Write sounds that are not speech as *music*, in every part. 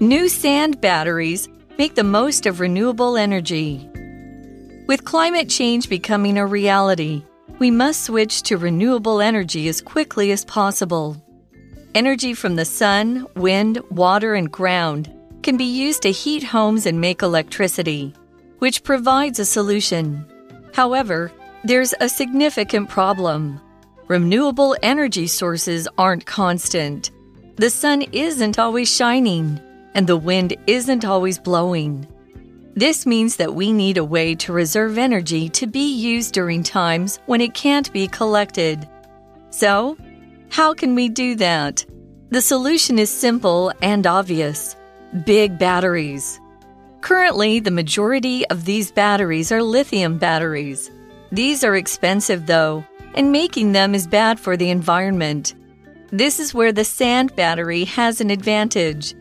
New sand batteries make the most of renewable energy. With climate change becoming a reality, we must switch to renewable energy as quickly as possible. Energy from the sun, wind, water, and ground can be used to heat homes and make electricity, which provides a solution. However, there's a significant problem. Renewable energy sources aren't constant. The sun isn't always shining, and the wind isn't always blowing. This means that we need a way to reserve energy to be used during times when it can't be collected. So, how can we do that? The solution is simple and obvious big batteries. Currently, the majority of these batteries are lithium batteries. These are expensive, though, and making them is bad for the environment. This is where the sand battery has an advantage.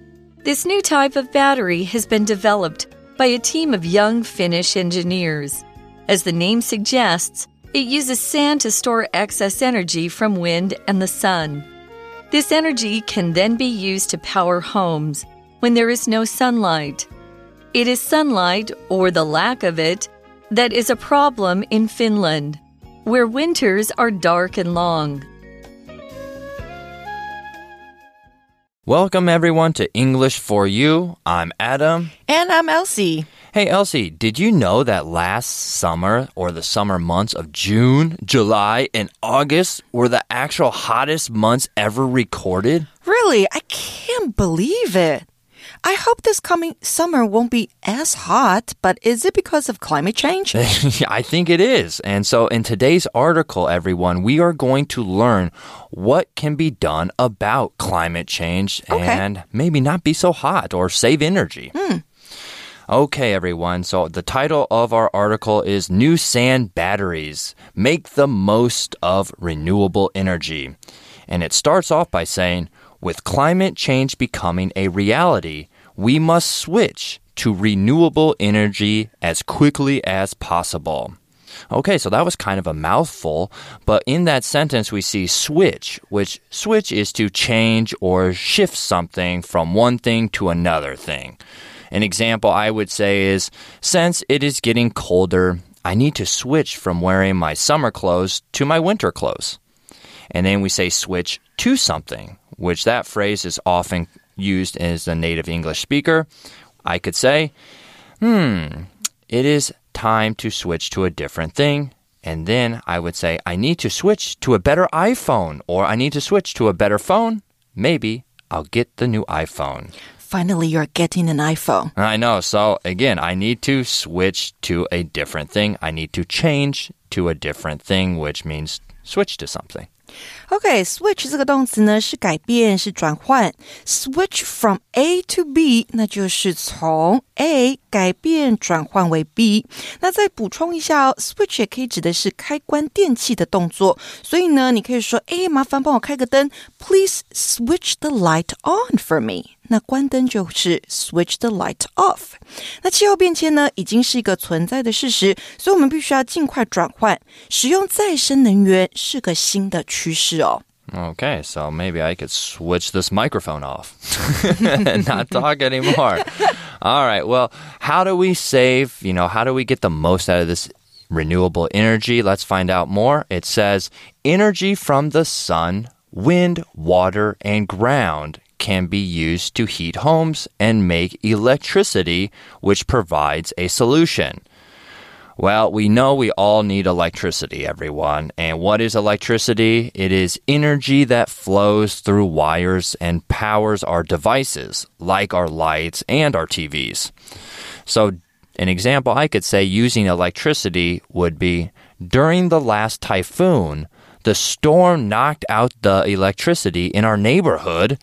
This new type of battery has been developed by a team of young Finnish engineers. As the name suggests, it uses sand to store excess energy from wind and the sun. This energy can then be used to power homes when there is no sunlight. It is sunlight, or the lack of it, that is a problem in Finland, where winters are dark and long. Welcome everyone to English for You. I'm Adam. And I'm Elsie. Hey Elsie, did you know that last summer or the summer months of June, July, and August were the actual hottest months ever recorded? Really? I can't believe it. I hope this coming summer won't be as hot, but is it because of climate change? *laughs* I think it is. And so in today's article, everyone, we are going to learn what can be done about climate change Okay. and maybe not be so hot or save energy. Hmm. Okay, everyone. So the title of our article is New Sand Batteries Make the Most of Renewable Energy. And it starts off by saying, with climate change becoming a reality, we must switch to renewable energy as quickly as possible. Okay, so that was kind of a mouthful, but in that sentence we see switch, which switch is to change or shift something from one thing to another thing. An example I would say is since it is getting colder, I need to switch from wearing my summer clothes to my winter clothes. And then we say switch to something, which that phrase is often used as a native English speaker. I could say, hmm, it is time to switch to a different thing. And then I would say, I need to switch to a better iPhone, or I need to switch to a better phone. Maybe I'll get the new iPhone. Finally, you're getting an iPhone. I know. So again, I need to switch to a different thing. I need to change to a different thing, which means switch to something. OK，switch、这个动词呢是改变，是转换。Switch from A to B，那就是从 A 改变转换为 B。那再补充一下哦，switch 也可以指的是开关电器的动作。所以呢，你可以说：“哎，麻烦帮我开个灯，Please switch the light on for me。”那关灯就是 switch the light off。那气候变迁呢，已经是一个存在的事实，所以我们必须要尽快转换，使用再生能源是个新的趋势哦。Okay, so maybe I could switch this microphone off *laughs* and not talk anymore. *laughs* All right. Well, how do we save, you know, how do we get the most out of this renewable energy? Let's find out more. It says energy from the sun, wind, water, and ground can be used to heat homes and make electricity, which provides a solution. Well, we know we all need electricity, everyone. And what is electricity? It is energy that flows through wires and powers our devices, like our lights and our TVs. So, an example I could say using electricity would be during the last typhoon, the storm knocked out the electricity in our neighborhood,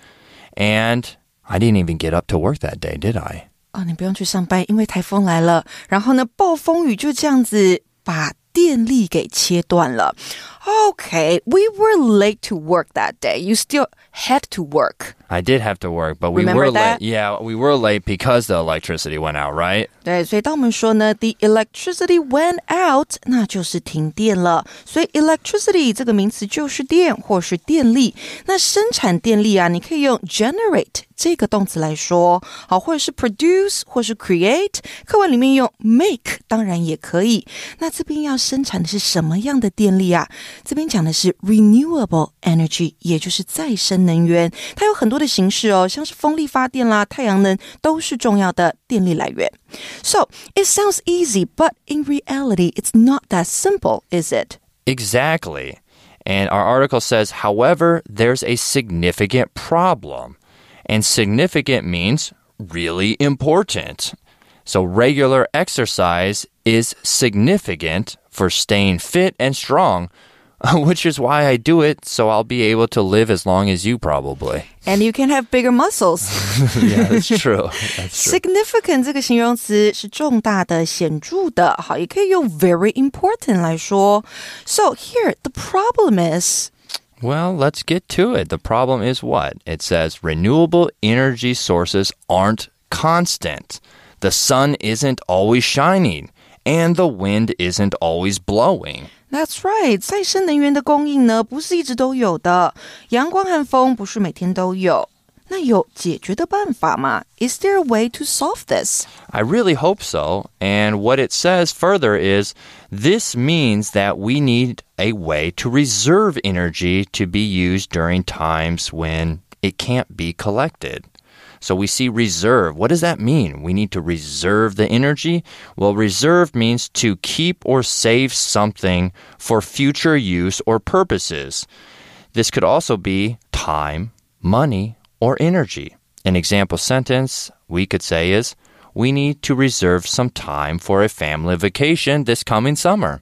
and I didn't even get up to work that day, did I? 啊，你不用去上班，因为台风来了，然后呢，暴风雨就这样子把电力给切断了。Okay, we were late to work that day. You still had to work. I did have to work, but we Remember were that? late. Yeah, we were late because the electricity went out, right? 对，所以当我们说呢，the electricity went out，那就是停电了。所以 electricity 这个名词就是电或是电力。那生产电力啊，你可以用 generate 这个动词来说，好，或者是 produce 或是 create。课文里面用 make，当然也可以。那这边要生产的是什么样的电力啊？ 这边讲的是 renewable energy，也就是再生能源。它有很多的形式哦，像是风力发电啦、太阳能都是重要的电力来源。So it sounds easy, but in reality, it's not that simple, is it? Exactly. And our article says, however, there's a significant problem. And significant means really important. So regular exercise is significant for staying fit and strong, *laughs* which is why I do it, so I'll be able to live as long as you probably. And you can have bigger muscles. *laughs* yeah, that's true. *laughs* That's true. Significant 这个形容词是重大的、显着的，好，也可以用 very important 来说。So here the problem is. Well, let's get to it. The problem is what? It says renewable energy sources aren't constant. The sun isn't always shining, and the wind isn't always blowing. That's right，再生能源的供应呢，不是一直都有的，阳光和风不是每天都有。那有解决的办法吗？Is there a way to solve this? I really hope so. And what it says further is this means that we need a way to reserve energy to be used during times when it can't be collected. So we see reserve. What does that mean? We need to reserve the energy? Well, reserve means to keep or save something for future use or purposes. This could also be time, money, or energy. An example sentence we could say is We need to reserve some time for a family vacation this coming summer.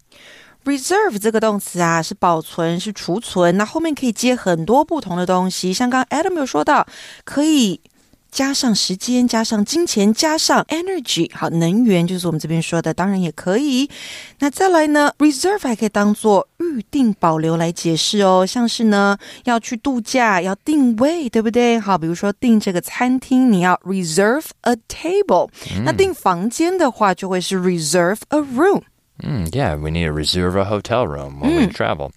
Reserve 这个动词啊，是保存，是储存。那后面可以接很多不同的东西，像刚刚 Adam 有说到，可以 加上时间，加上金钱，加上 energy，好，能源就是我们这边说的，当然也可以。那再来呢，reserve 还可以当做预定保留来解释哦，像是呢要去度假，要定位，对不对？好，比如说订这个餐厅，你要 reserve a table，、那订房间的话就会是 reserve a room。 Mm, yeah, we need to reserve a hotel room when we travel.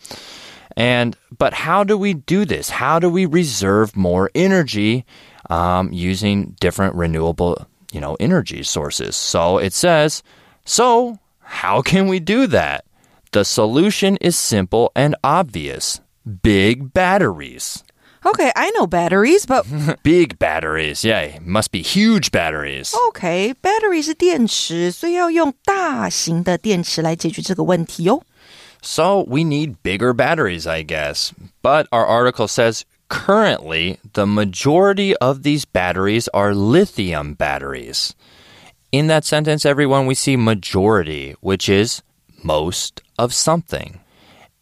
And but how do we do this? How do we reserve more energy um, using different renewable, you know, energy sources? So it says, so how can we do that? The solution is simple and obvious. Big batteries. Okay, I know batteries, but *laughs* Big batteries. Yeah, must be huge batteries. OK, battery 是电池，所以要用大型的电池来解决这个问题哦。 So we need bigger batteries, I guess. But our article says currently the majority of these batteries are lithium batteries. In that sentence, everyone, we see majority, which is most of something.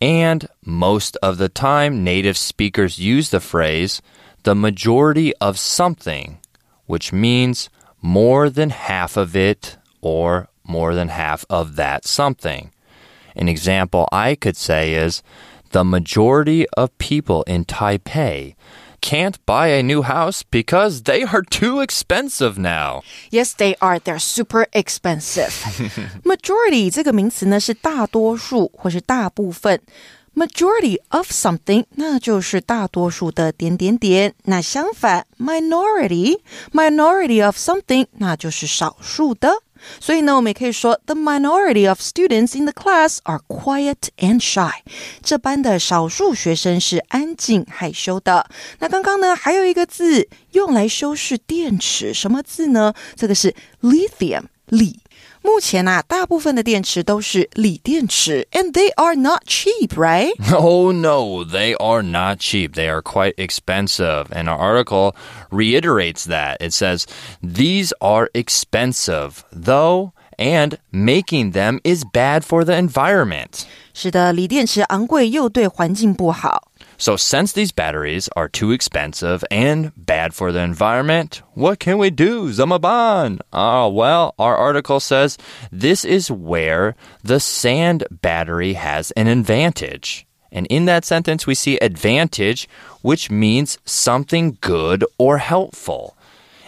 And most of the time, native speakers use the phrase the majority of something, which means more than half of it or more than half of that something. An example I could say is the majority of people in Taipei can't buy a new house because they are too expensive now. Yes, they are. They're super expensive. *laughs* Majority 这个名词呢是大多数或是大部分。Majority of something，那就是大多数的点点点。那相反，minority，minority of something，那就是少数的。 所以呢，我们也可以说，the minority of students in the class are quiet and shy。这班的少数学生是安静害羞的。那刚刚呢，还有一个字用来修饰电池，什么字呢？这个是 lithium，锂。目前啊，大部分的电池都是锂电池，and they are not cheap, right? *laughs* Oh no, they are not cheap. They are quite expensive. And our article reiterates that. It says, These are expensive, though, and making them is bad for the environment. 是的，锂电池昂贵又对环境不好。 So, since these batteries are too expensive and bad for the environment, what can we do, Zamaban? Ah, well, our article says this is where the sand battery has an advantage. And in that sentence, we see advantage, which means something good or helpful.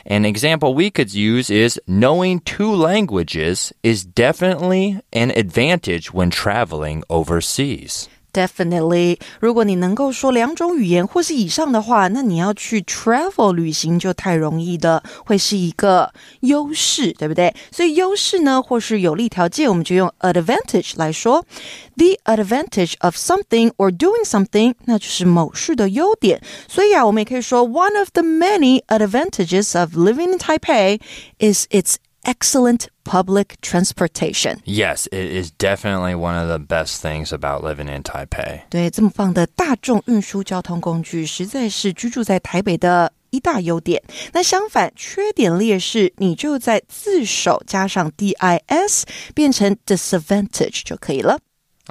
An example we could use is knowing two languages is definitely an advantage when traveling overseas. Definitely，如果你能够说两种语言或是以上的话，那你要去 travel 旅行就太容易的，会是一个优势，对不对？所以优势呢，或是有利条件，我们就用 advantage 来说。The advantage of something or doing something，那就是某事的优点。所以啊，我们也可以说 one of the many advantages of living in Taipei is its excellent public transportation. Yes, it is definitely one of the best things about living in Taipei. 对，这么棒的大众运输交通工具，实在是居住在台北的一大优点。那相反，缺点劣势，你就在字首加上 dis，变成 disadvantage 就可以了。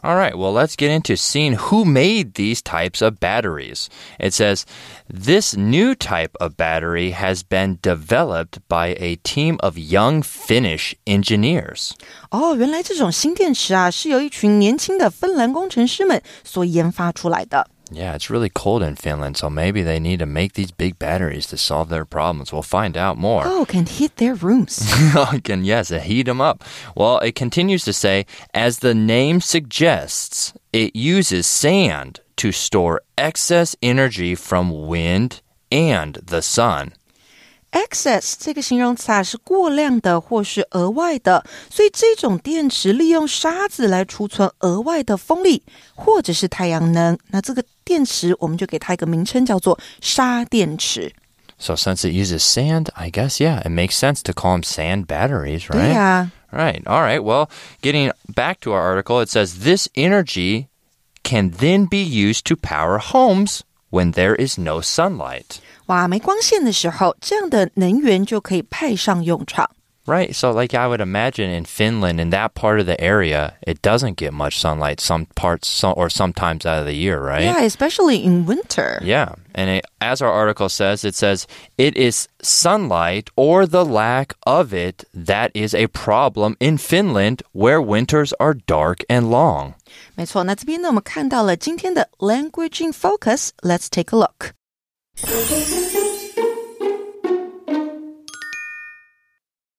All right, well, let's get into seeing who made these types of batteries. It says this new type of battery has been developed by a team of young Finnish engineers. 哦，原来这种新电池啊，是由一群年轻的芬兰工程师们所研发出来的。 Yeah, it's really cold in Finland, so maybe they need to make these big batteries to solve their problems. We'll find out more. Oh, can heat their rooms. *laughs* Oh, can yes, heat them up. Well, it continues to say, as the name suggests, it uses sand to store excess energy from wind and the sun excess 这个形容词啊是过量的或是额外的，所以这种电池利用沙子来储存额外的风力或者是太阳能。那这个电池我们就给它一个名称叫做沙电池。 So since it uses sand, I guess yeah, it makes sense to call them sand batteries, 对 right? 呀、 Right. All right. Well, getting back to our article, it says this energy can then be used to power homes when there is no sunlight. 哇，没光线的时候，这样的能源就可以派上用场。 Right. So, like I would imagine in Finland, in that part of the area, it doesn't get much sunlight some parts some, or sometimes out of the year, right? Yeah, especially in winter. Yeah. And it, as our article says, it says it is sunlight or the lack of it that is a problem in Finland where winters are dark and long. 没错，那这边呢，我们看到了今天的 language in focus。Let's take a look。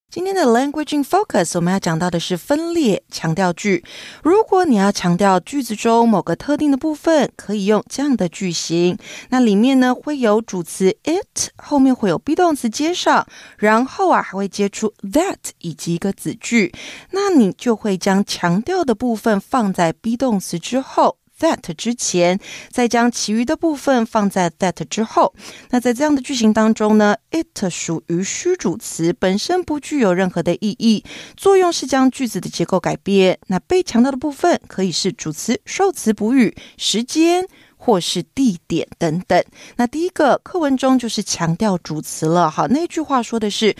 今天的 language in focus，我们要讲到的是分裂强调句。如果你要强调句子中某个特定的部分，可以用这样的句型。那里面呢会有主词 it，后面会有 be 动词接上，然后啊还会接出 that 以及一个子句。那你就会将强调的部分放在 be 动词之后。That 之前，再将其余的部分放在 that 之后。那在这样的句型当中呢，it 属于虚主词，本身不具有任何的意义，作用是将句子的结构改变。那被强调的部分可以是主词、受词补语、时间。或是地点等等。那第一个课文中就是强调主词了。好，那句话说的是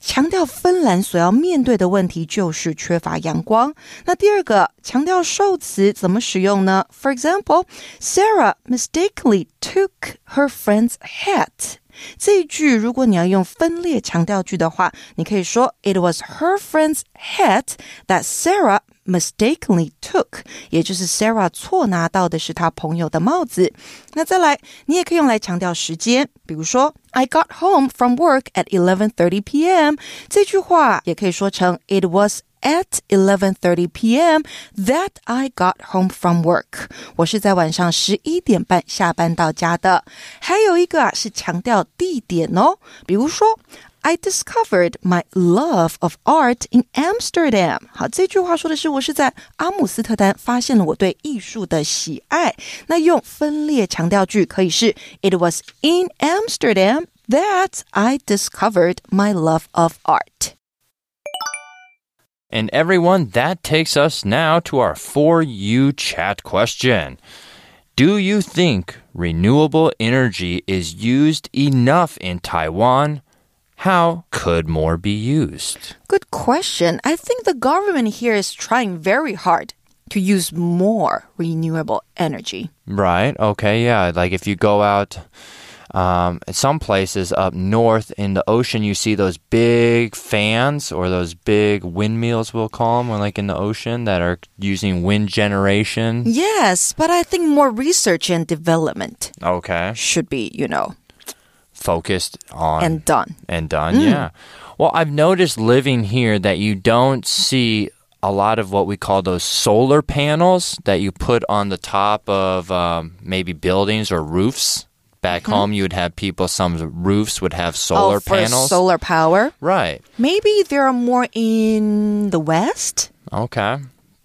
强调芬兰所要面对的问题就是缺乏阳光。那第二个强调受词怎么使用呢？For example, Sarah mistakenly took her friend's hat. 这一句，如果你要用分裂强调句的话，你可以说 It was her friend's hat that Sarah mistakenly took，也就是 Sarah 错拿到的是她朋友的帽子。那再来，你也可以用来强调时间，比如说 I got home from work at 11:30 p.m. 这句话也可以说成 It was at 11:30 p.m. that I got home from work。我是在晚上十一点半下班到家的。还有一个啊是强调地点哦，比如说。 I discovered my love of art in Amsterdam。好，这句话说的是我是在阿姆斯特丹发现了我对艺术的喜爱。那用分裂强调句可以是 It was in Amsterdam that I discovered my love of art。 And everyone, that takes us now to our For You chat question. Do you think renewable energy is used enough in Taiwan? How could more be used? Good question. I think the government here is trying very hard to use more renewable energy. Right. Okay. Yeah. Like if you go out um, some places up north in the ocean, you see those big fans or those big windmills, we'll call them, or like in the ocean that are using wind generation. Yes, but I think more research and development Okay. should be, you know, Focused on and done. and done. Yeah. Well, I've noticed living here that you don't see a lot of what we call those solar panels that you put on the top of um, maybe buildings or roofs. Back home, you would have people. Some roofs would have solar oh, for panels. solar power. right. Maybe there are more in the west Okay.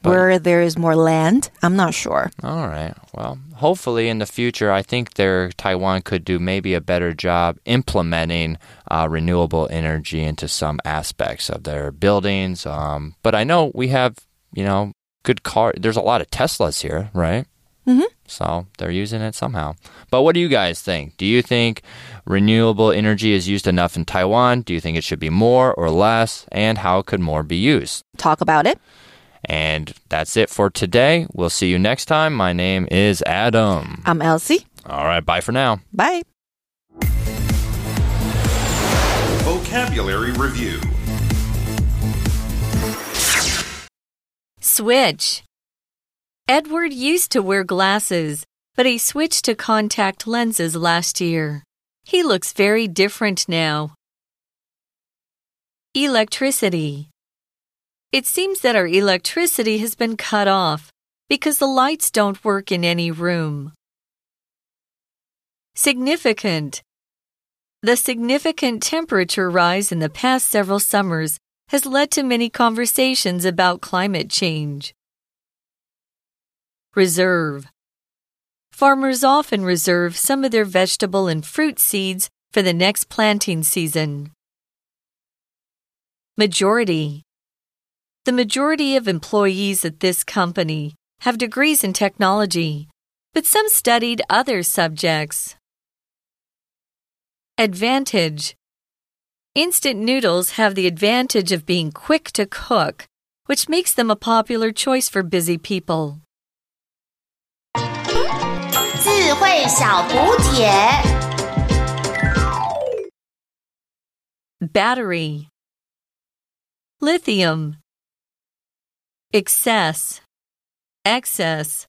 But- where there is more land. I'm not sure. All right. Well, hopefully in the future, I think there Taiwan could do maybe a better job implementing uh, renewable energy into some aspects of their buildings. Um, but I know we have, you know, good car. There's a lot of Teslas here, right? Mm -hmm. So they're using it somehow. But what do you guys think? Do you think renewable energy is used enough in Taiwan? Do you think it should be more or less? And how could more be used? Talk about it. And that's it for today. We'll see you next time. My name is Adam. I'm Elsie. All right, bye for now. Bye. Vocabulary Review Switch. Edward used to wear glasses, but he switched to contact lenses last year. He looks very different now. Electricity. It seems that our electricity has been cut off because the lights don't work in any room. Significant. The significant temperature rise in the past several summers has led to many conversations about climate change. Reserve. Farmers often reserve some of their vegetable and fruit seeds for the next planting season. Majority. The majority of employees at this company have degrees in technology, but some studied other subjects. Advantage. Instant noodles have the advantage of being quick to cook, which makes them a popular choice for busy people. 智慧小补帖。 Battery. Lithium. Excess. Excess.